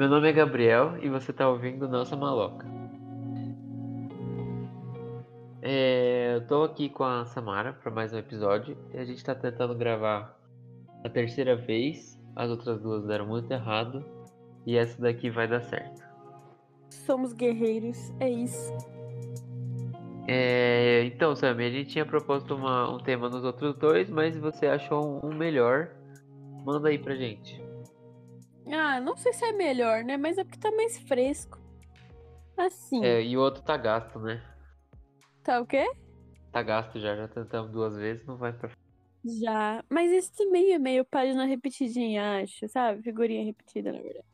Meu nome é Gabriel e você tá ouvindo Nossa Maloca. É, eu tô aqui com a Samara para mais um episódio e a gente tá tentando gravar a terceira vez. As outras duas deram muito errado e essa daqui vai dar certo. Somos guerreiros, é isso. É, então, Sammy, a gente tinha proposto uma- um tema nos outros dois, mas você achou um, um melhor. Manda aí pra gente. Ah, não sei se é melhor, né? Mas é porque tá mais fresco. Assim, É, e o outro tá gasto, né? tá o quê? Tá gasto já, já tentamos duas vezes, não vai pra Já. Mas esse também é meio página repetidinha, acho, sabe? Figurinha repetida, na verdade.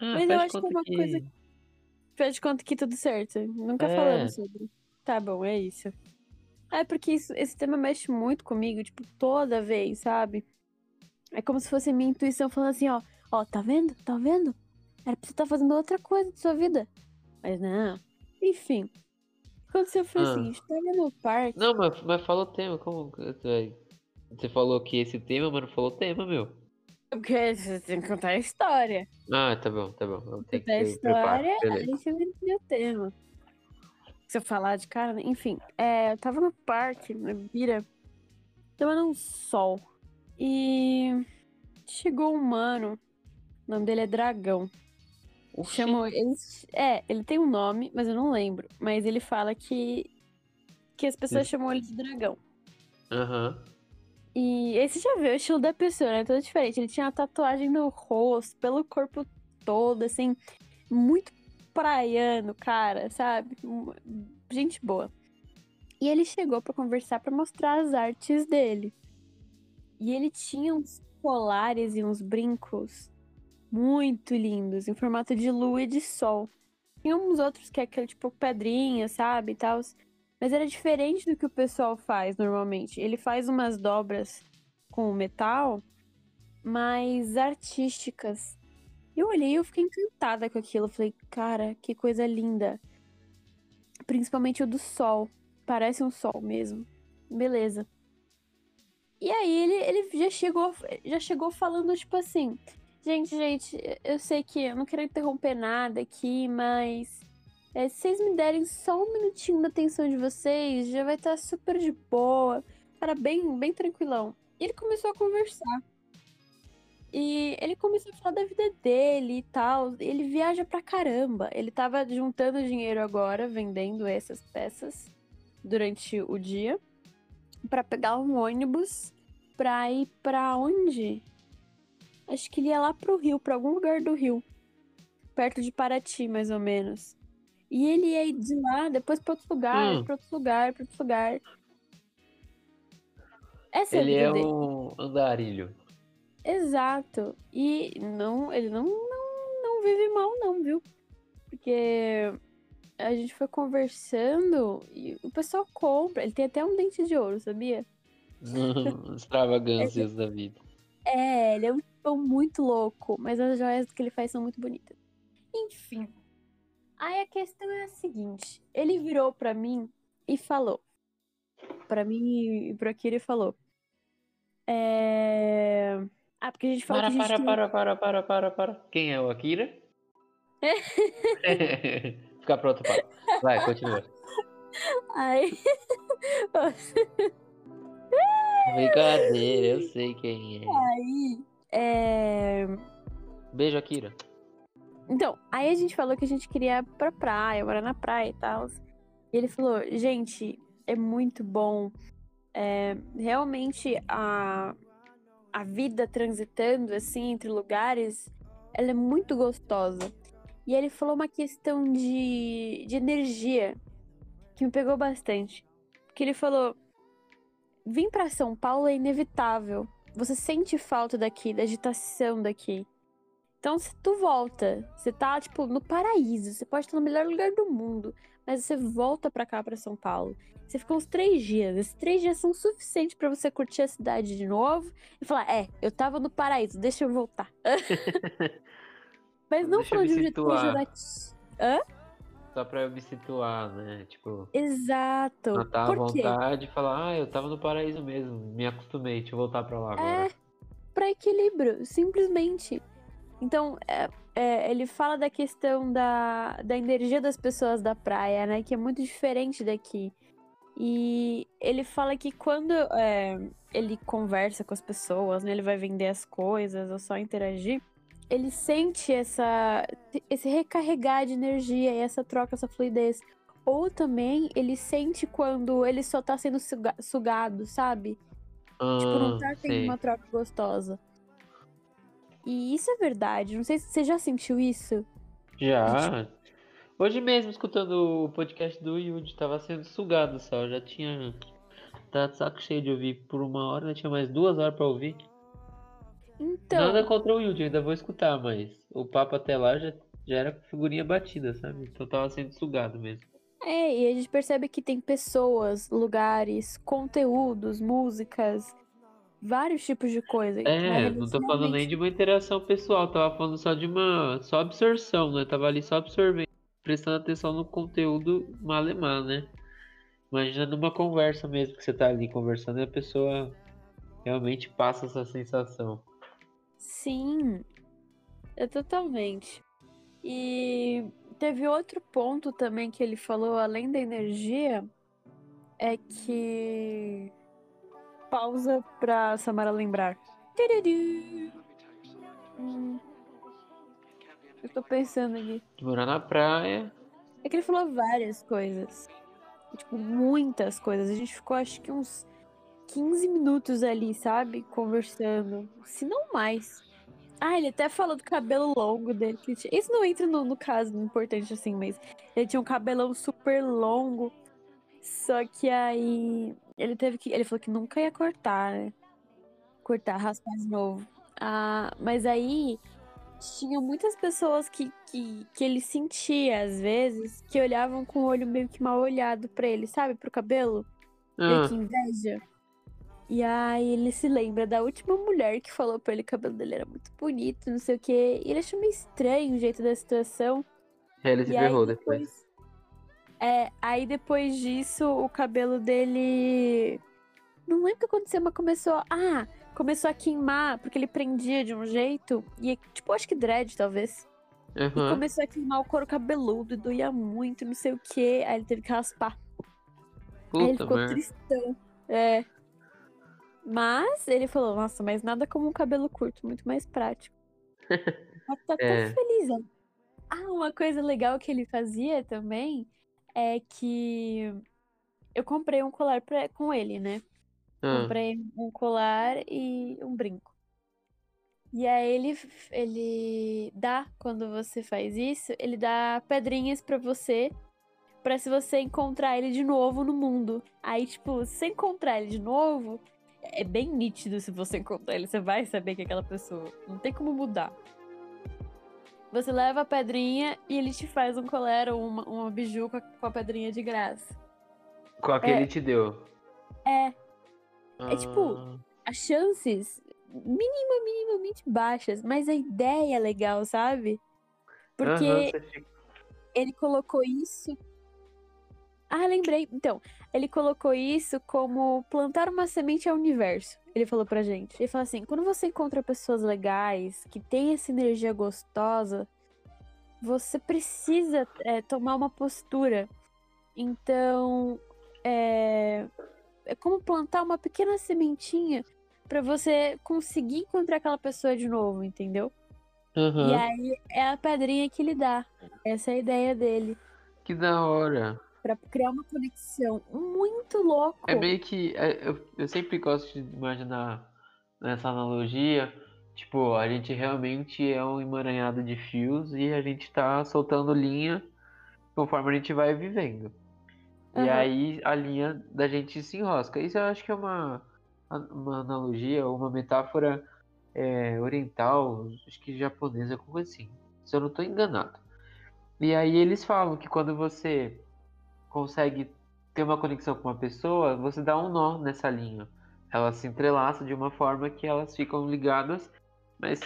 Ah, Mas eu acho que é uma coisa- Faz de conta que tudo certo. Nunca É. falamos sobre. Tá bom, é isso. É porque isso- esse tema mexe muito comigo, tipo, toda vez, sabe? É como se fosse minha intuição falando assim, ó, ó, tá vendo? Tá vendo? Era pra você estar fazendo outra coisa de sua vida. Mas não. Enfim. Aconteceu foi o Ah. seguinte, tava no parque. Não, mas, mas fala o tema, como você falou que esse tema, mas não falou o tema, meu. Porque você tem que contar a história. Ah, tá bom, tá bom. Contar a história, aí você vai entender o tema. Se eu falar de cara, né? enfim, é, eu tava no parque, na Bira, tomando um sol. E chegou um mano, o nome dele é Dragão. Oxi. Chamou ele. É, ele tem um nome, mas eu não lembro. Mas ele fala que. Que as pessoas Sim. chamam ele de dragão. Aham. E aí você já viu o estilo da pessoa, né? Todo diferente. Ele tinha uma tatuagem no rosto, pelo corpo todo, assim, muito praiano, cara, sabe? Gente boa. E ele chegou pra conversar, pra mostrar as artes dele. E ele tinha uns colares e uns brincos muito lindos, em formato de lua e de sol. Tinha uns outros que é aquele tipo pedrinha, sabe, tal. Mas era diferente do que o pessoal faz normalmente. Ele faz umas dobras com metal, mais artísticas. Eu olhei e eu fiquei encantada com aquilo. Falei, cara, que coisa linda. Principalmente o do sol. Parece um sol mesmo. Beleza. E aí ele, ele já chegou já chegou falando tipo assim, gente, gente, eu sei que eu não quero interromper nada aqui, mas é, se vocês me derem só um minutinho da atenção de vocês, já vai estar super de boa. Cara, bem, bem tranquilão. E ele começou a conversar. E ele começou a falar da vida dele e tal. Ele viaja pra caramba. Ele tava juntando dinheiro agora, vendendo essas peças durante o dia. Pra pegar um ônibus pra ir pra onde? Acho que ele ia lá pro Rio, pra algum lugar do Rio. Perto de Paraty, mais ou menos. E ele ia de lá, depois pra outro lugar, Hum. pra outro lugar, pra outro lugar. Essa Ele é a é dele. um andarilho. Exato. E não, ele não, não, não vive mal, não, viu? Porque a gente foi conversando e o pessoal compra. Ele tem até um dente de ouro, sabia? Extravagâncias da vida. É, ele é um tipo muito louco, mas as joias que ele faz são muito bonitas. Enfim. Aí a questão é a seguinte: ele virou pra mim e falou. Pra mim e pro Akira e falou. É. Ah, porque a gente falou Para, que a gente para, para, para, para, para, para. Quem é o Akira? Ficar pronto, para. Vai, continua. Aí. Brincadeira, eu sei quem é. aí. É. Beijo, Akira. Então, aí a gente falou que a gente queria ir pra praia, morar na praia e tal. E ele falou, gente, é muito bom. É, realmente a, a vida transitando assim entre lugares, ela é muito gostosa. E ele falou uma questão de, de energia que me pegou bastante. Que ele falou: vir pra São Paulo é inevitável. Você sente falta daqui, da agitação daqui. Então, se tu volta, você tá, tipo, no paraíso, você pode estar no melhor lugar do mundo, mas você volta pra cá, pra São Paulo. Você fica uns três dias. Esses três dias são suficientes pra você curtir a cidade de novo e falar: é, eu tava no paraíso, deixa eu voltar. mas não Deixa falando de um jeito pejorativo. Só pra eu me situar, né? Tipo, Exato. matar quê? vontade e falar, ah, eu tava no paraíso mesmo, me acostumei, deixa eu voltar pra lá agora. É, pra equilíbrio, simplesmente. Então, é, é, ele fala da questão da, da energia das pessoas da praia, né? Que é muito diferente daqui. E ele fala que quando é, ele conversa com as pessoas, né? Ele vai vender as coisas ou só interagir, ele sente essa, esse recarregar de energia e essa troca, essa fluidez. Ou também ele sente quando ele só tá sendo suga sugado, sabe? Ah, tipo, não tá tendo uma troca gostosa. E isso é verdade. Não sei se você já sentiu isso. Já. Hoje mesmo, escutando o podcast do Yuji, tava sendo sugado só. Eu já tinha. Tá de saco cheio de ouvir por uma hora, ainda tinha mais duas horas pra ouvir. Então, Nada contra o Yuji, ainda vou escutar, mas o papo até lá já, já era figurinha batida, sabe? Então tava sendo sugado mesmo. é, e a gente percebe que tem pessoas, lugares, conteúdos, músicas, vários tipos de coisa. É, não tô falando nem de uma interação pessoal, tava falando só de uma. Só absorção, né? Tava ali só absorvendo, prestando atenção no conteúdo malemar, né? Imagina numa conversa mesmo, que você tá ali conversando e a pessoa realmente passa essa sensação. Sim, é totalmente. E teve outro ponto também que ele falou, além da energia, é que. Pausa pra Samara lembrar. Hum. Eu tô pensando aqui. Morar na praia. É que ele falou várias coisas. Tipo, muitas coisas. A gente ficou acho que uns 15 minutos ali, sabe? Conversando. Se não mais. Ah, ele até falou do cabelo longo dele. Isso não entra no, no caso importante assim, mas ele tinha um cabelão super longo. Só que aí ele teve que. Ele falou que nunca ia cortar, né? Cortar, raspar de novo. Ah, mas aí tinha muitas pessoas que, que, que ele sentia, às vezes, que olhavam com o olho meio que mal olhado pra ele, sabe? Pro cabelo. Meio Ah, que inveja. E aí ele se lembra da última mulher que falou pra ele que o cabelo dele era muito bonito, não sei o quê. E ele achou meio estranho o jeito da situação. é, ele se E ferrou depois. depois. É, aí depois disso, o cabelo dele. Não lembro o que aconteceu, mas começou. Ah, começou a queimar, porque ele prendia de um jeito. E, tipo, acho que dread, talvez. E Aham. começou a queimar o couro cabeludo, e doía muito, não sei o quê. Aí ele teve que raspar. Aí ele Puta ficou merda. tristão. É. Mas ele falou, nossa, mas nada como um cabelo curto, muito mais prático. Mas tá É. tão feliz, ó. Ah, uma coisa legal que ele fazia também é que eu comprei um colar pra, com ele, né? Ah, Comprei um colar e um brinco. E aí ele, ele dá, quando você faz isso, ele dá pedrinhas pra você, pra se você encontrar ele de novo no mundo. Aí, tipo, se você encontrar ele de novo, é bem nítido se você encontrar ele, você vai saber que é aquela pessoa. Não tem como mudar. Você leva a pedrinha e ele te faz um colar ou uma, uma biju com a, com a pedrinha de graça. Qual que é. ele te deu? É, É tipo, Ah, as chances minima, minimamente baixas, mas a ideia é legal, sabe? Porque fica- ele colocou isso. Ah, lembrei. Então, ele colocou isso como plantar uma semente ao universo. Ele falou pra gente. Ele falou assim: quando você encontra pessoas legais, que têm essa energia gostosa, você precisa é, tomar uma postura. Então, é, é como plantar uma pequena sementinha pra você conseguir encontrar aquela pessoa de novo, entendeu? E Aham. aí é a pedrinha que ele dá. Essa é a ideia dele. Que da hora. Pra criar uma conexão muito louco. É meio que. é, eu, eu sempre gosto de imaginar nessa analogia. Tipo, a gente realmente é um emaranhado de fios e a gente tá soltando linha conforme a gente vai vivendo. E Aham. aí a linha da gente se enrosca. Isso eu acho que é uma, uma analogia, uma metáfora é, oriental, acho que japonesa, alguma coisa assim. Se eu não estou enganado. E aí eles falam que quando você consegue ter uma conexão com uma pessoa, você dá um nó nessa linha. Ela se entrelaça de uma forma que elas ficam ligadas, mas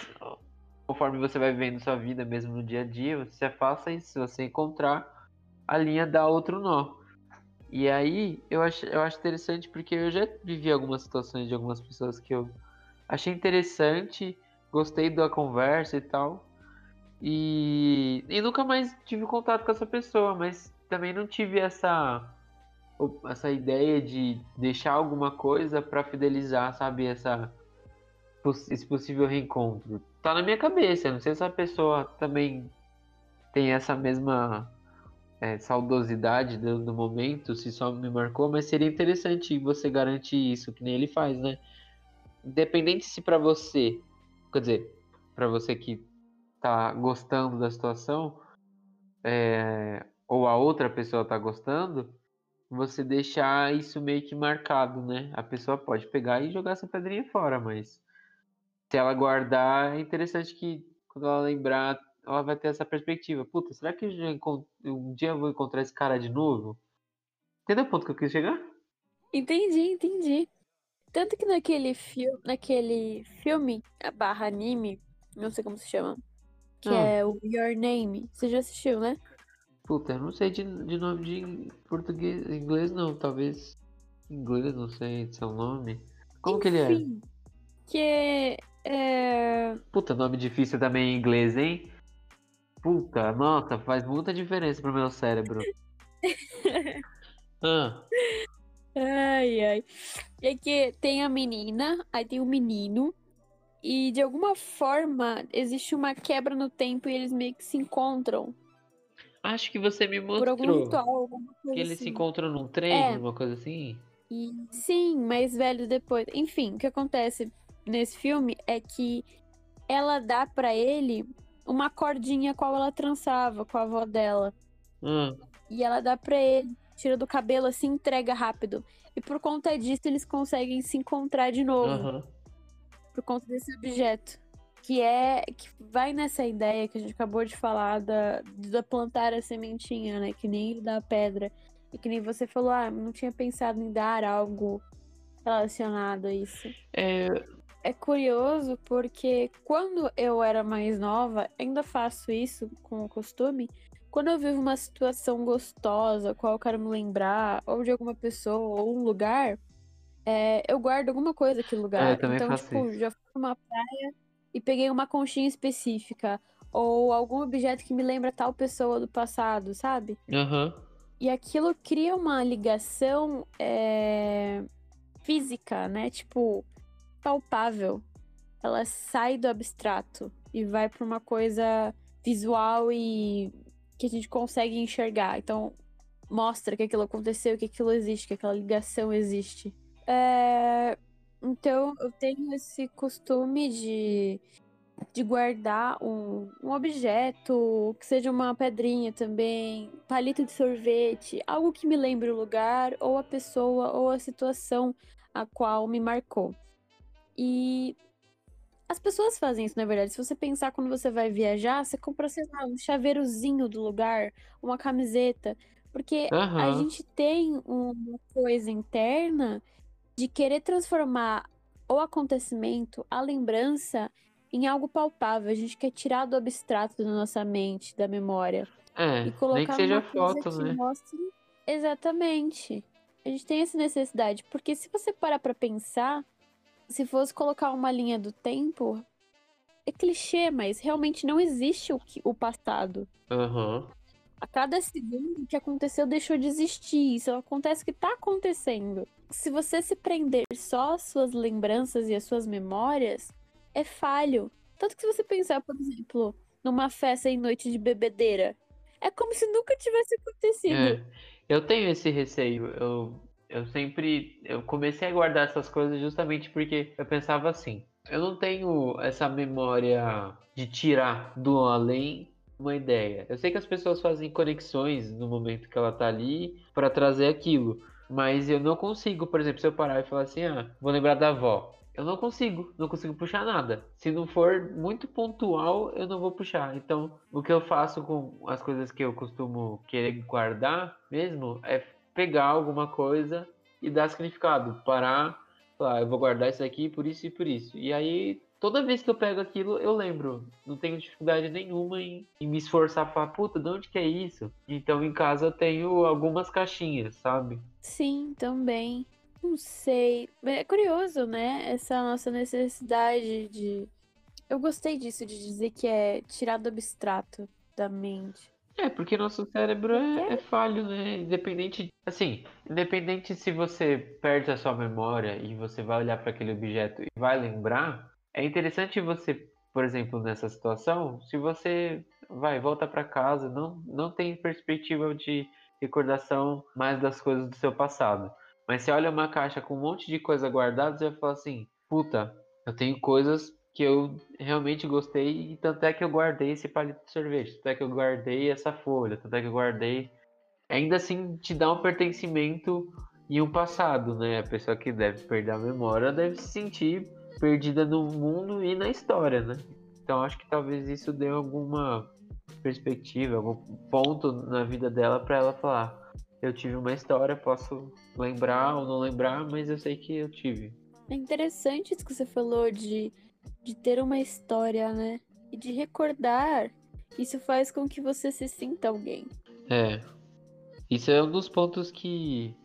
conforme você vai vivendo sua vida mesmo no dia a dia, você se afasta e se você encontrar, a linha dá outro nó. E aí eu acho, eu acho interessante porque eu já vivi algumas situações de algumas pessoas que eu achei interessante, gostei da conversa e tal. E, e nunca mais tive contato com essa pessoa, mas também não tive essa essa ideia de deixar alguma coisa para fidelizar, sabe, essa esse possível reencontro. Tá na minha cabeça, não sei se a pessoa também tem essa mesma é, saudosidade do, do, momento, se só me marcou, mas seria interessante você garantir isso, que nem ele faz, né? Independente se para você, quer dizer, para você que tá gostando da situação, é, ou a outra pessoa tá gostando, você deixar isso meio que marcado, né? A pessoa pode pegar e jogar essa pedrinha fora, mas se ela guardar, é interessante que quando ela lembrar ela vai ter essa perspectiva. Puta, será que um dia eu vou encontrar esse cara de novo? Entendeu o ponto que eu quis chegar? Entendi, entendi. Tanto que naquele, filme, naquele filme, a barra anime, não sei como se chama, que ah. é o Your Name, você já assistiu, né? Puta, eu não sei de, de nome de português, inglês não, talvez inglês, não sei seu nome. Como Enfim, que ele é? Que é... Puta, nome difícil também em inglês, hein? Puta, nossa, faz muita diferença pro meu cérebro. ah. Ai, ai. É que tem a menina, aí tem o menino, e de alguma forma existe uma quebra no tempo e eles meio que se encontram. Acho que você me mostrou. Por algum ritual, alguma coisa Que eles assim. se encontram num trem, é. uma coisa assim. E, sim, mais velho depois. Enfim, o que acontece nesse filme é que ela dá para ele uma cordinha qual ela trançava com a avó dela. Hum. E ela dá pra ele, tira do cabelo assim, entrega rápido. E por conta disso, eles conseguem se encontrar de novo. Uhum. Por conta desse objeto. Que é. Que vai nessa ideia que a gente acabou de falar da, da plantar a sementinha, né? Que nem da pedra. E que nem você falou, ah, não tinha pensado em dar algo relacionado a isso. É, é curioso porque quando eu era mais nova, ainda faço isso com o costume. Quando eu vivo uma situação gostosa, qual eu quero me lembrar, ou de alguma pessoa, ou um lugar, é, eu guardo alguma coisa naquele lugar. É, então, tipo, isso. já fui numa praia e peguei uma conchinha específica. Ou algum objeto que me lembra tal pessoa do passado, sabe? Uhum. E aquilo cria uma ligação é, física, né? Tipo, palpável. Ela sai do abstrato e vai para uma coisa visual e que a gente consegue enxergar. Então, mostra que aquilo aconteceu, que aquilo existe, que aquela ligação existe. É... Então, eu tenho esse costume de, de guardar um, um objeto, que seja uma pedrinha também, palito de sorvete, algo que me lembre o lugar, ou a pessoa, ou a situação a qual me marcou. E as pessoas fazem isso, na verdade. Se você pensar quando você vai viajar, você compra, sei lá, um chaveirozinho do lugar, uma camiseta. Porque uhum. a gente tem uma coisa interna de querer transformar o acontecimento, a lembrança, em algo palpável. A gente quer tirar do abstrato da nossa mente, da memória. É, e colocar nem que seja foto, né? Mostre... Exatamente. A gente tem essa necessidade. Porque se você parar pra pensar, se fosse colocar uma linha do tempo, é clichê, mas realmente não existe o, que, o passado. Uhum. A cada segundo que aconteceu deixou de existir. Isso acontece que tá acontecendo. Se você se prender só às suas lembranças e às suas memórias, é falho. Tanto que se você pensar, por exemplo, numa festa em noite de bebedeira, é como se nunca tivesse acontecido. É, eu tenho esse receio. Eu eu sempre eu comecei a guardar essas coisas justamente porque eu pensava assim, eu não tenho essa memória de tirar do além uma ideia. Eu sei que as pessoas fazem conexões no momento que ela tá ali para trazer aquilo, mas eu não consigo, por exemplo, se eu parar e falar assim, ah, vou lembrar da avó. Eu não consigo, não consigo puxar nada. Se não for muito pontual, eu não vou puxar. Então, o que eu faço com as coisas que eu costumo querer guardar mesmo é pegar alguma coisa e dar significado. Parar, falar, eu vou guardar isso aqui por isso e por isso. E aí, toda vez que eu pego aquilo, eu lembro. Não tenho dificuldade nenhuma em, em me esforçar pra falar, puta, de onde que é isso? Então, em casa eu tenho algumas caixinhas, sabe? Sim, também. Não sei. É curioso, né? Essa nossa necessidade de Eu gostei disso, de dizer que é tirar do abstrato da mente. É, porque nosso cérebro é, é falho, né? Independente, assim, independente se você perde a sua memória e você vai olhar para aquele objeto e vai lembrar, é interessante você, por exemplo, nessa situação, se você vai volta para casa, não não tem perspectiva de recordação mais das coisas do seu passado. Mas você olha uma caixa com um monte de coisa guardada, você vai falar assim: "Puta, eu tenho coisas que eu realmente gostei, e tanto é que eu guardei esse palito de sorvete, tanto é que eu guardei essa folha, tanto é que eu guardei. Ainda assim, te dá um pertencimento e um passado, né? A pessoa que deve perder a memória deve se sentir perdida no mundo e na história, né? Então acho que talvez isso dê alguma perspectiva, algum ponto na vida dela para ela falar: eu tive uma história, posso lembrar ou não lembrar, mas eu sei que eu tive. É interessante isso que você falou de de ter uma história, né? E de recordar. Isso faz com que você se sinta alguém. É. Isso é um dos pontos que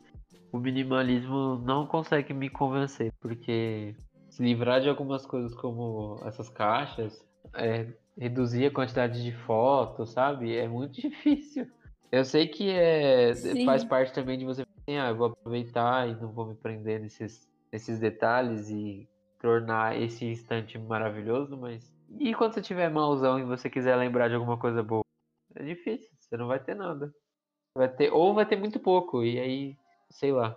o minimalismo não consegue me convencer, porque se livrar de algumas coisas como essas caixas, é, reduzir a quantidade de fotos, sabe? É muito difícil. Eu sei que é, faz parte também de você assim, ah, eu vou aproveitar e não vou me prender nesses, nesses detalhes e tornar esse instante maravilhoso, mas. E quando você tiver malzão e você quiser lembrar de alguma coisa boa? É difícil, você não vai ter nada. Vai ter, ou vai ter muito pouco, e aí, sei lá.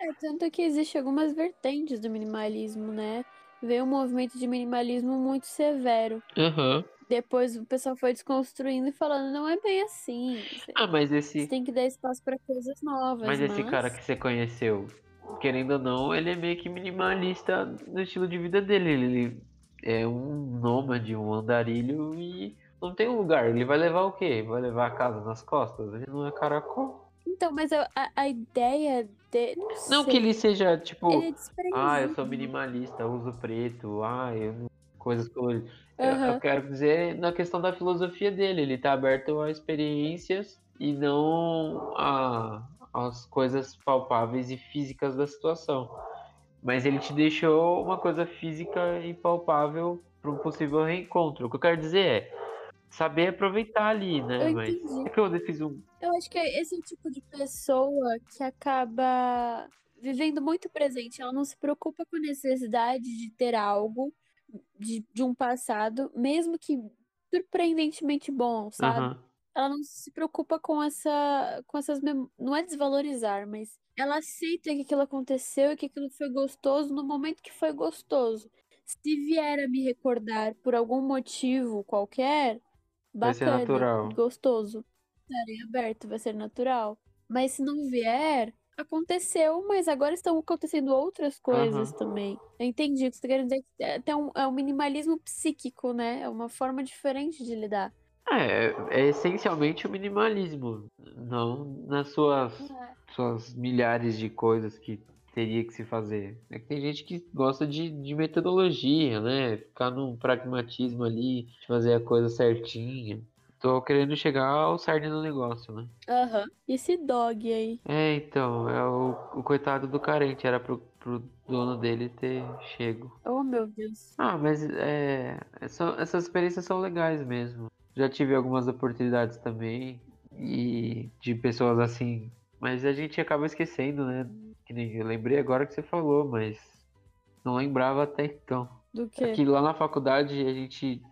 É, tanto que existe algumas vertentes do minimalismo, né? Veio um movimento de minimalismo muito severo. Uhum. Depois o pessoal foi desconstruindo e falando, não é bem assim. Ah, mas esse. Você tem que dar espaço para coisas novas. Mas, mas esse cara que você conheceu, querendo ou não, ele é meio que minimalista no estilo de vida dele. Ele é um nômade, um andarilho e não tem um lugar. Ele vai levar o quê? Vai levar a casa nas costas? Ele não é caracol. Então, mas a, a ideia de. Não, não que ele seja tipo. Ele é ah, eu sou minimalista, uso preto, ah, eu coisas coloridas. Uhum. Eu, eu quero dizer na questão da filosofia dele. Ele tá aberto a experiências e não a, as coisas palpáveis e físicas da situação. Mas ele te deixou uma coisa física e palpável para um possível reencontro. O que eu quero dizer é saber aproveitar ali, né? Eu Mas entendi. é que eu fiz um. Eu acho que esse é o tipo de pessoa que acaba vivendo muito presente. Ela não se preocupa com a necessidade de ter algo de, de um passado, mesmo que surpreendentemente bom, sabe? Uhum ela não se preocupa com essa com essas mem... não é desvalorizar, mas ela aceita que aquilo aconteceu e que aquilo foi gostoso no momento que foi gostoso. Se vier a me recordar por algum motivo qualquer, vai bacana, ser natural. gostoso. Estarei aberto, vai ser natural. Mas se não vier, aconteceu, mas agora estão acontecendo outras coisas uhum. também. Eu entendi o que você está querendo dizer. É, um, é um minimalismo psíquico, né? É uma forma diferente de lidar. É, é essencialmente o minimalismo, não nas suas, é. suas milhares de coisas que teria que se fazer. É que tem gente que gosta de, de metodologia, né? Ficar num pragmatismo ali, de fazer a coisa certinha. Tô querendo chegar ao cerne do negócio, né? Aham. Uhum. Esse dog aí. É, então, é o, o coitado do carente, era pro, pro dono dele ter chego. Oh, meu Deus. Ah, mas é, essas experiências são legais mesmo já tive algumas oportunidades também e de pessoas assim, mas a gente acaba esquecendo, né? Que nem eu lembrei agora que você falou, mas não lembrava até então. Do que? Aqui lá na faculdade a gente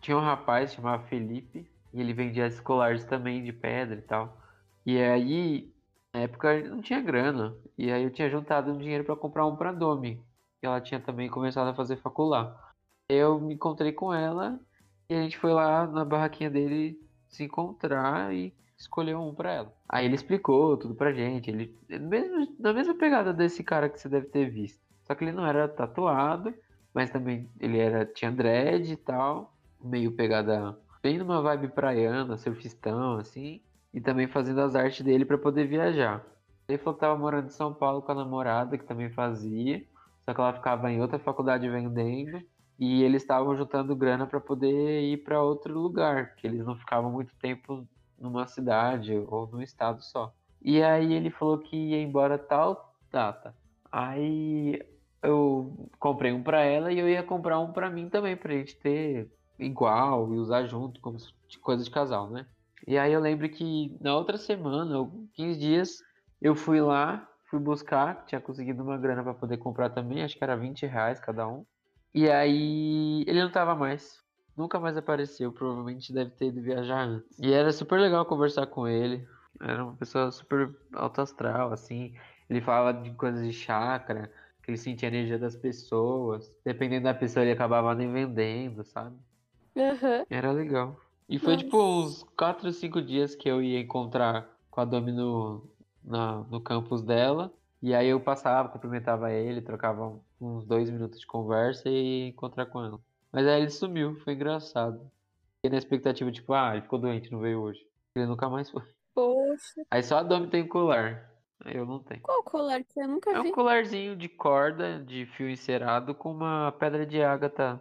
tinha um rapaz chamado Felipe e ele vendia escolares também de pedra e tal. E aí, na época não tinha grana. E aí eu tinha juntado um dinheiro para comprar um pra Domi. E ela tinha também começado a fazer facular. Eu me encontrei com ela e a gente foi lá na barraquinha dele se encontrar e escolheu um para ela. Aí ele explicou tudo pra gente. Ele, mesmo, na mesma pegada desse cara que você deve ter visto. Só que ele não era tatuado, mas também ele era tinha dread e tal, meio pegada bem numa vibe praiana, surfistão assim, e também fazendo as artes dele para poder viajar. Ele falou que tava morando em São Paulo com a namorada que também fazia, só que ela ficava em outra faculdade vendendo e eles estavam juntando grana para poder ir para outro lugar, que eles não ficavam muito tempo numa cidade ou num estado só. E aí ele falou que ia embora tal data. Aí eu comprei um pra ela e eu ia comprar um pra mim também, pra gente ter igual e usar junto, como coisa de casal, né? E aí eu lembro que na outra semana, ou 15 dias, eu fui lá, fui buscar, tinha conseguido uma grana para poder comprar também, acho que era 20 reais cada um. E aí ele não tava mais. Nunca mais apareceu, provavelmente deve ter ido viajar antes. E era super legal conversar com ele. Era uma pessoa super alto astral, assim. Ele falava de coisas de chakra, que ele sentia a energia das pessoas. Dependendo da pessoa, ele acabava nem vendendo, sabe? Uhum. Era legal. E foi Nossa. tipo uns 4 ou 5 dias que eu ia encontrar com a Domi no, na, no campus dela. E aí eu passava, cumprimentava ele, trocava uns dois minutos de conversa e ia encontrar com ela. Mas aí ele sumiu, foi engraçado. Fiquei na expectativa, tipo, ah, ele ficou doente, não veio hoje. Ele nunca mais foi. Poxa. Aí só a Domi tem colar. Eu não tenho. Qual colar que eu nunca vi? É um colarzinho de corda, de fio encerado, com uma pedra de ágata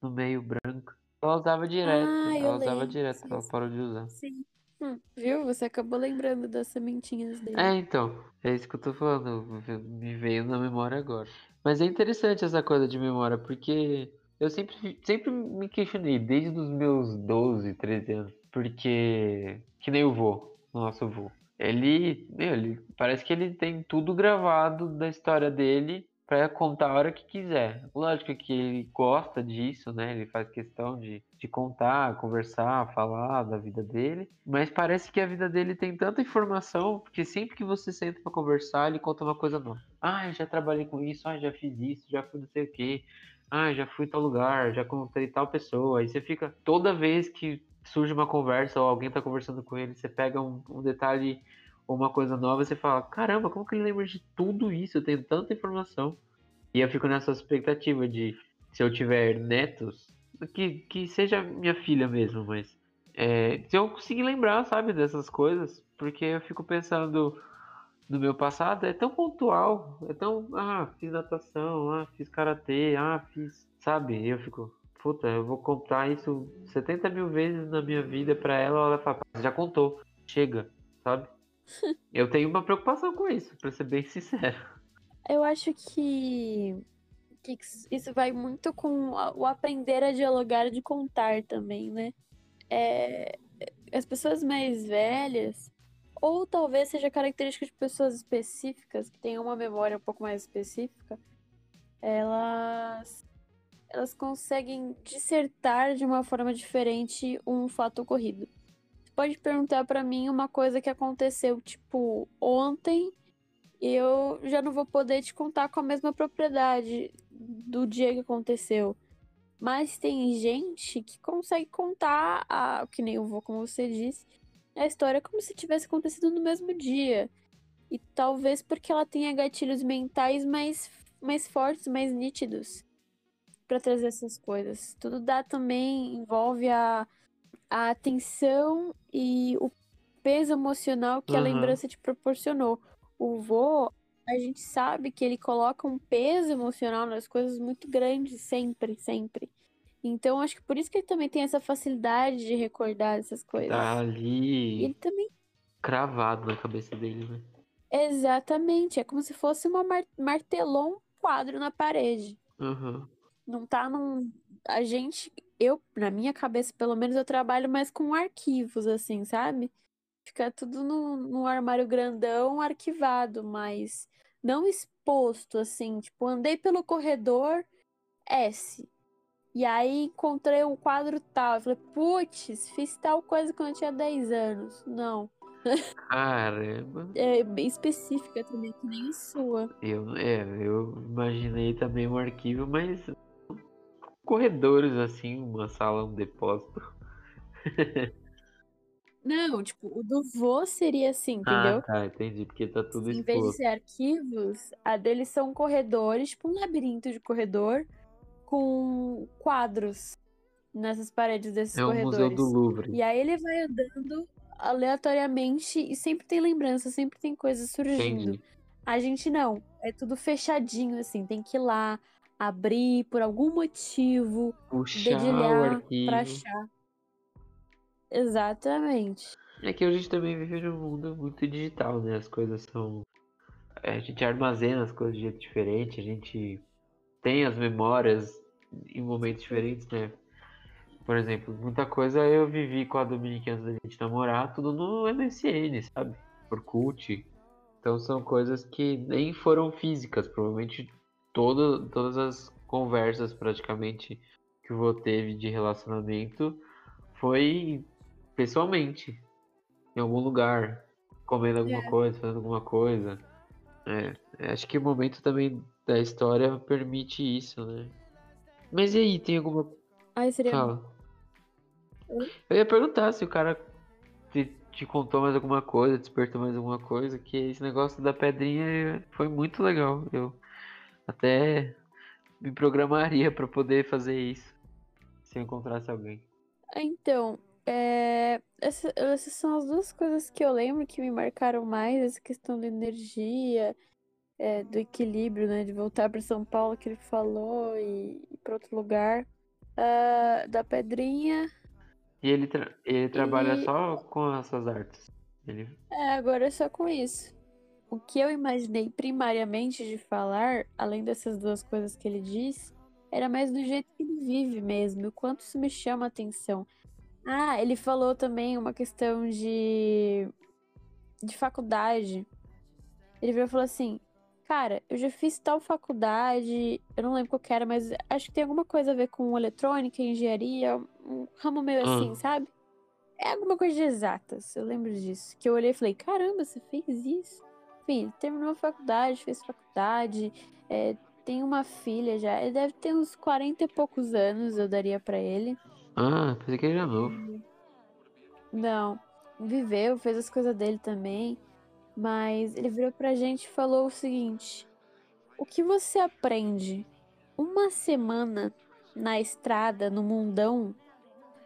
no meio branco. Ela usava direto. Ah, ela usava lembro. direto, sim, ela parou de usar. Sim. Hum, viu? Você acabou lembrando das sementinhas dele. É, então. É isso que eu tô falando. Me veio na memória agora. Mas é interessante essa coisa de memória, porque eu sempre, sempre me questionei, desde os meus 12, 13 anos. Porque. Que nem o vô, nosso vô. Ele, ele parece que ele tem tudo gravado da história dele para contar a hora que quiser. Lógico que ele gosta disso, né? Ele faz questão de, de contar, conversar, falar da vida dele. Mas parece que a vida dele tem tanta informação, porque sempre que você senta para conversar, ele conta uma coisa nova. Ah, eu já trabalhei com isso, ah, já fiz isso, já fui não sei o quê. Ah, já fui tal lugar, já contei tal pessoa. Aí você fica, toda vez que surge uma conversa ou alguém tá conversando com ele, você pega um, um detalhe ou uma coisa nova, você fala, caramba, como que ele lembra de tudo isso? Eu tenho tanta informação. E eu fico nessa expectativa de, se eu tiver netos, que, que seja minha filha mesmo, mas é, se eu conseguir lembrar, sabe, dessas coisas, porque eu fico pensando no meu passado, é tão pontual, é tão, ah, fiz natação, ah, fiz karatê, ah, fiz, sabe, eu fico, puta, eu vou contar isso 70 mil vezes na minha vida pra ela, ela fala, já contou, chega, sabe? Eu tenho uma preocupação com isso, pra ser bem sincero. Eu acho que, que isso vai muito com o aprender a dialogar de contar também, né? É, as pessoas mais velhas, ou talvez seja característica de pessoas específicas, que tenham uma memória um pouco mais específica, elas, elas conseguem dissertar de uma forma diferente um fato ocorrido pode perguntar para mim uma coisa que aconteceu, tipo, ontem, e eu já não vou poder te contar com a mesma propriedade do dia que aconteceu. Mas tem gente que consegue contar, a, que nem eu vou, como você disse, a história como se tivesse acontecido no mesmo dia. E talvez porque ela tenha gatilhos mentais mais, mais fortes, mais nítidos para trazer essas coisas. Tudo dá também, envolve a a atenção e o peso emocional que uhum. a lembrança te proporcionou. O vô, a gente sabe que ele coloca um peso emocional nas coisas muito grande, sempre, sempre. Então, acho que por isso que ele também tem essa facilidade de recordar essas coisas. Tá ali. Ele também. Cravado na cabeça dele, né? Exatamente. É como se fosse uma mar... martelou um quadro na parede. Uhum. Não tá num. A gente eu, na minha cabeça, pelo menos, eu trabalho mais com arquivos, assim, sabe? Fica tudo no, no armário grandão, arquivado, mas não exposto, assim. Tipo, andei pelo corredor S. E aí encontrei um quadro tal. Eu falei, putz, fiz tal coisa quando eu tinha 10 anos. Não. Caramba. É bem específica também, que nem a sua. Eu, é, eu imaginei também um arquivo, mas corredores, assim, uma sala, um depósito. Não, tipo, o do vô seria assim, ah, entendeu? Ah, tá, entendi, porque tá tudo exposto. Em vez de ser arquivos, a deles são corredores, tipo um labirinto de corredor com quadros nessas paredes desses é corredores. É o Museu do Louvre. E aí ele vai andando aleatoriamente e sempre tem lembrança, sempre tem coisas surgindo. Entendi. A gente não, é tudo fechadinho, assim, tem que ir lá, abrir por algum motivo, Puxar dedilhar pra achar. Exatamente. É que a gente também vive num mundo muito digital, né? As coisas são. A gente armazena as coisas de jeito diferente, a gente tem as memórias em momentos diferentes, né? Por exemplo, muita coisa eu vivi com a Dominique antes da gente namorar, tudo no MSN, sabe? Por cult. Então são coisas que nem foram físicas, provavelmente todo, todas as conversas praticamente que o vô teve de relacionamento foi pessoalmente, em algum lugar, comendo alguma É. coisa, fazendo alguma coisa. É, acho que o momento também da história permite isso, né? Mas e aí, tem alguma. Ai, seria. Fala. Eu ia perguntar se o cara te, te contou mais alguma coisa, despertou mais alguma coisa, que esse negócio da pedrinha foi muito legal. Eu até me programaria pra poder fazer isso. Se eu encontrasse alguém. Então, é, essa- essas são as duas coisas que eu lembro que me marcaram mais, essa questão da energia, é, do equilíbrio, né, de voltar para São Paulo que ele falou e ir para outro lugar, Ah, da pedrinha. E ele, tra- ele trabalha E- só com essas artes. Ele... É, agora é só com isso. O que eu imaginei primariamente de falar, além dessas duas coisas que ele diz, era mais do jeito que ele vive mesmo, o quanto isso me chama a atenção. Ah, ele falou também uma questão de de faculdade. Ele e falou assim: Cara, eu já fiz tal faculdade, eu não lembro qual que era, mas acho que tem alguma coisa a ver com eletrônica, engenharia, um ramo meio Ah. assim, sabe? É alguma coisa de exatas, eu lembro disso. Que eu olhei e falei: Caramba, você fez isso? Enfim, terminou a faculdade, fez faculdade, é, tem uma filha já. Ele deve ter uns 40 e poucos anos, eu daria pra ele. Ah, pensei que ele era novo. Não, viveu, fez as coisas dele também, mas ele virou pra gente e falou o seguinte: O que você aprende uma semana na estrada, no mundão,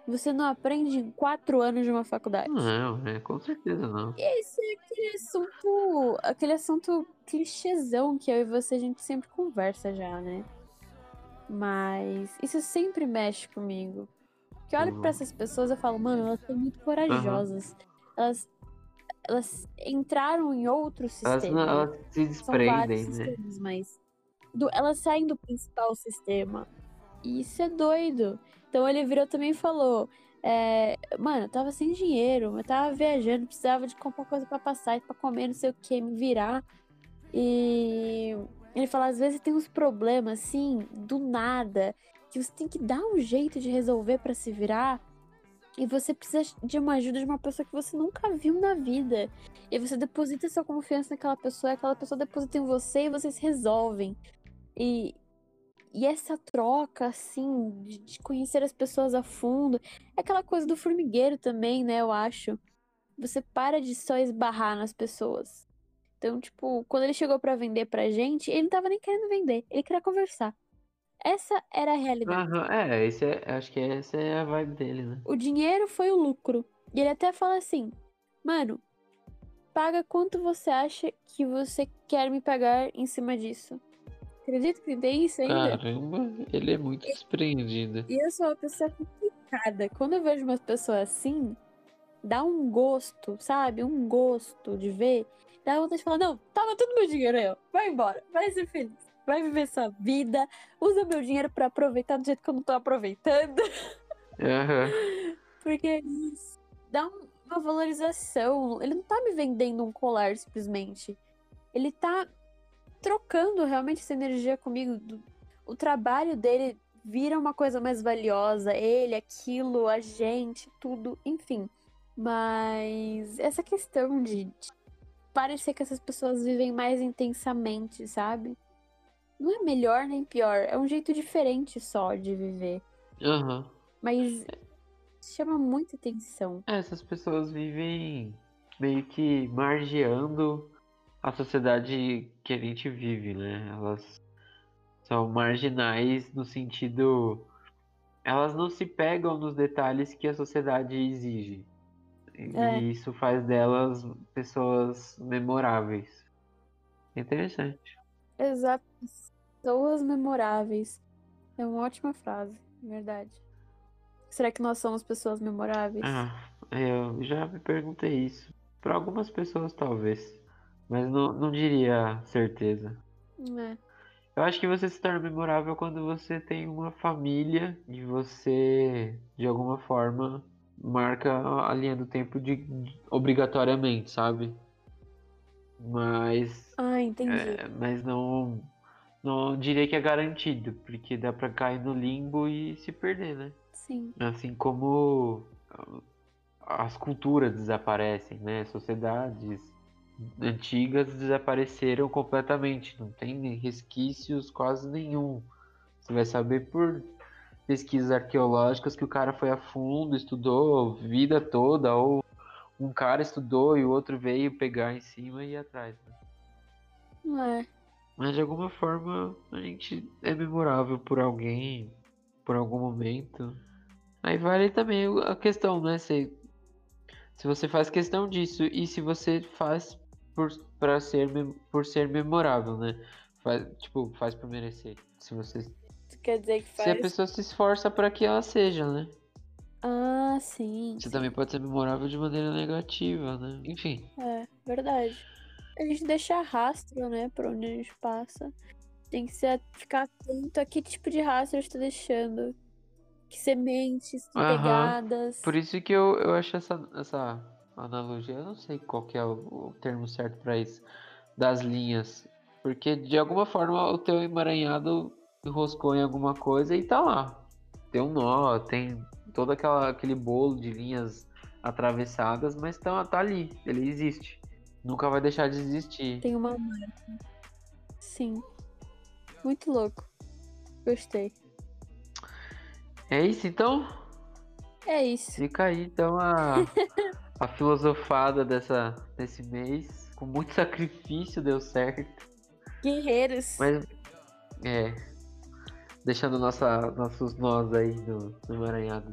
você não aprende em quatro anos de uma faculdade. Não, é, com certeza não. Esse é aquele assunto, aquele assunto clichêzão que eu e você a gente sempre conversa já, né? Mas isso sempre mexe comigo. Que eu olho Uhum. pra essas pessoas e falo, mano, elas são muito corajosas. Elas, elas entraram em outro Elas, sistema. não, elas se desprendem, né? sistemas, mas do- elas saem do principal sistema. E isso é doido. Então ele virou também e falou: é, Mano, eu tava sem dinheiro, eu tava viajando, precisava de comprar coisa pra passar, pra comer, não sei o que, me virar. E ele fala: às vezes tem uns problemas assim, do nada, que você tem que dar um jeito de resolver pra se virar. E você precisa de uma ajuda de uma pessoa que você nunca viu na vida. E você deposita sua confiança naquela pessoa, aquela pessoa deposita em você e vocês resolvem. E, e essa troca, assim, de, de conhecer as pessoas a fundo, é aquela coisa do formigueiro também, né? Eu acho. Você para de só esbarrar nas pessoas. Então, tipo, quando ele chegou pra vender pra gente, ele não tava nem querendo vender, ele queria conversar. Essa era a realidade. Aham, é, esse é, acho que essa é a vibe dele, né? O dinheiro foi o lucro. E ele até fala assim: Mano, paga quanto você acha que você quer me pagar em cima disso. Acredito que tem isso ainda. Caramba, ele é muito desprendido. E eu sou uma pessoa complicada. Quando eu vejo umas pessoas assim, dá um gosto, sabe? Um gosto de ver. Dá vontade de falar: Não, toma todo meu dinheiro aí, ó. Vai embora, vai ser feliz. Vai viver sua vida. Usa meu dinheiro pra aproveitar do jeito que eu não tô aproveitando. Aham. Porque isso dá um- uma valorização. Ele não tá me vendendo um colar simplesmente. Ele tá trocando realmente essa energia comigo. O trabalho dele vira uma coisa mais valiosa. Ele, aquilo, a gente, tudo, enfim. Mas essa questão de, de parecer que essas pessoas vivem mais intensamente, sabe? Não é melhor nem pior. É um jeito diferente só de viver. Aham. Mas chama muita atenção. É, essas pessoas vivem meio que margeando a sociedade que a gente vive, né? Elas são marginais no sentido. Elas não se pegam nos detalhes que a sociedade exige. E É. isso faz delas pessoas memoráveis. Interessante. Exato. Pessoas memoráveis. É uma ótima frase, verdade. Será que nós somos pessoas memoráveis? Ah, eu já me perguntei isso. Para algumas pessoas, talvez. Mas não, não diria certeza. É. Eu acho que você se torna memorável quando você tem uma família e você, de alguma forma, marca a linha do tempo de, de obrigatoriamente, sabe? Mas. Ah, entendi. É, mas não. Não diria que é garantido, porque dá pra cair no limbo e se perder, né? Sim. Assim como as culturas desaparecem, né? Sociedades antigas desapareceram completamente, não tem resquícios quase nenhum. Você vai saber por pesquisas arqueológicas que o cara foi a fundo, estudou vida toda, ou um cara estudou e o outro veio pegar em cima e ir atrás. Né? É. Mas de alguma forma a gente é memorável por alguém, por algum momento. Aí vale também a questão, né? Se, se você faz questão disso e se você faz por, pra ser, por ser memorável, né? Faz, tipo, faz por merecer. Se você. Quer dizer que faz. Se a pessoa se esforça para que ela seja, né? Ah, sim. Você sim. também pode ser memorável de maneira negativa, né? Enfim. É, verdade a gente deixa rastro, né, por onde a gente passa. Tem que ser, ficar atento a que tipo de rastro a gente tá deixando. Que sementes, que pegadas. Por isso que eu, eu acho essa, essa analogia, eu não sei qual que é o, o termo certo para isso, das linhas. Porque de alguma forma o teu emaranhado enroscou em alguma coisa e tá lá. Tem um nó, tem todo aquela, aquele bolo de linhas atravessadas, mas tá, tá ali, ele existe. Nunca vai deixar de existir. Tem uma marca. Sim. Muito louco. Gostei. É isso então? É isso. Fica aí então a, a filosofada dessa, desse mês. Com muito sacrifício deu certo. Guerreiros. Mas é. Deixando nossa, nossos nós aí no, no emaranhado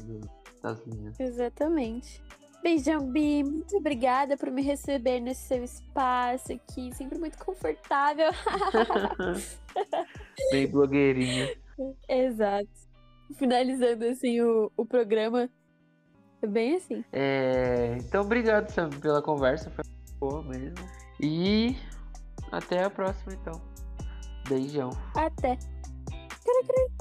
das linhas. Exatamente. Beijão, Bi. Muito obrigada por me receber nesse seu espaço aqui. Sempre muito confortável. Bem blogueirinha. Exato. Finalizando assim o, o programa. É bem assim. É... Então, obrigado, Sam, pela conversa. Foi boa mesmo. E até a próxima, então. Beijão. Até. Correct, correct.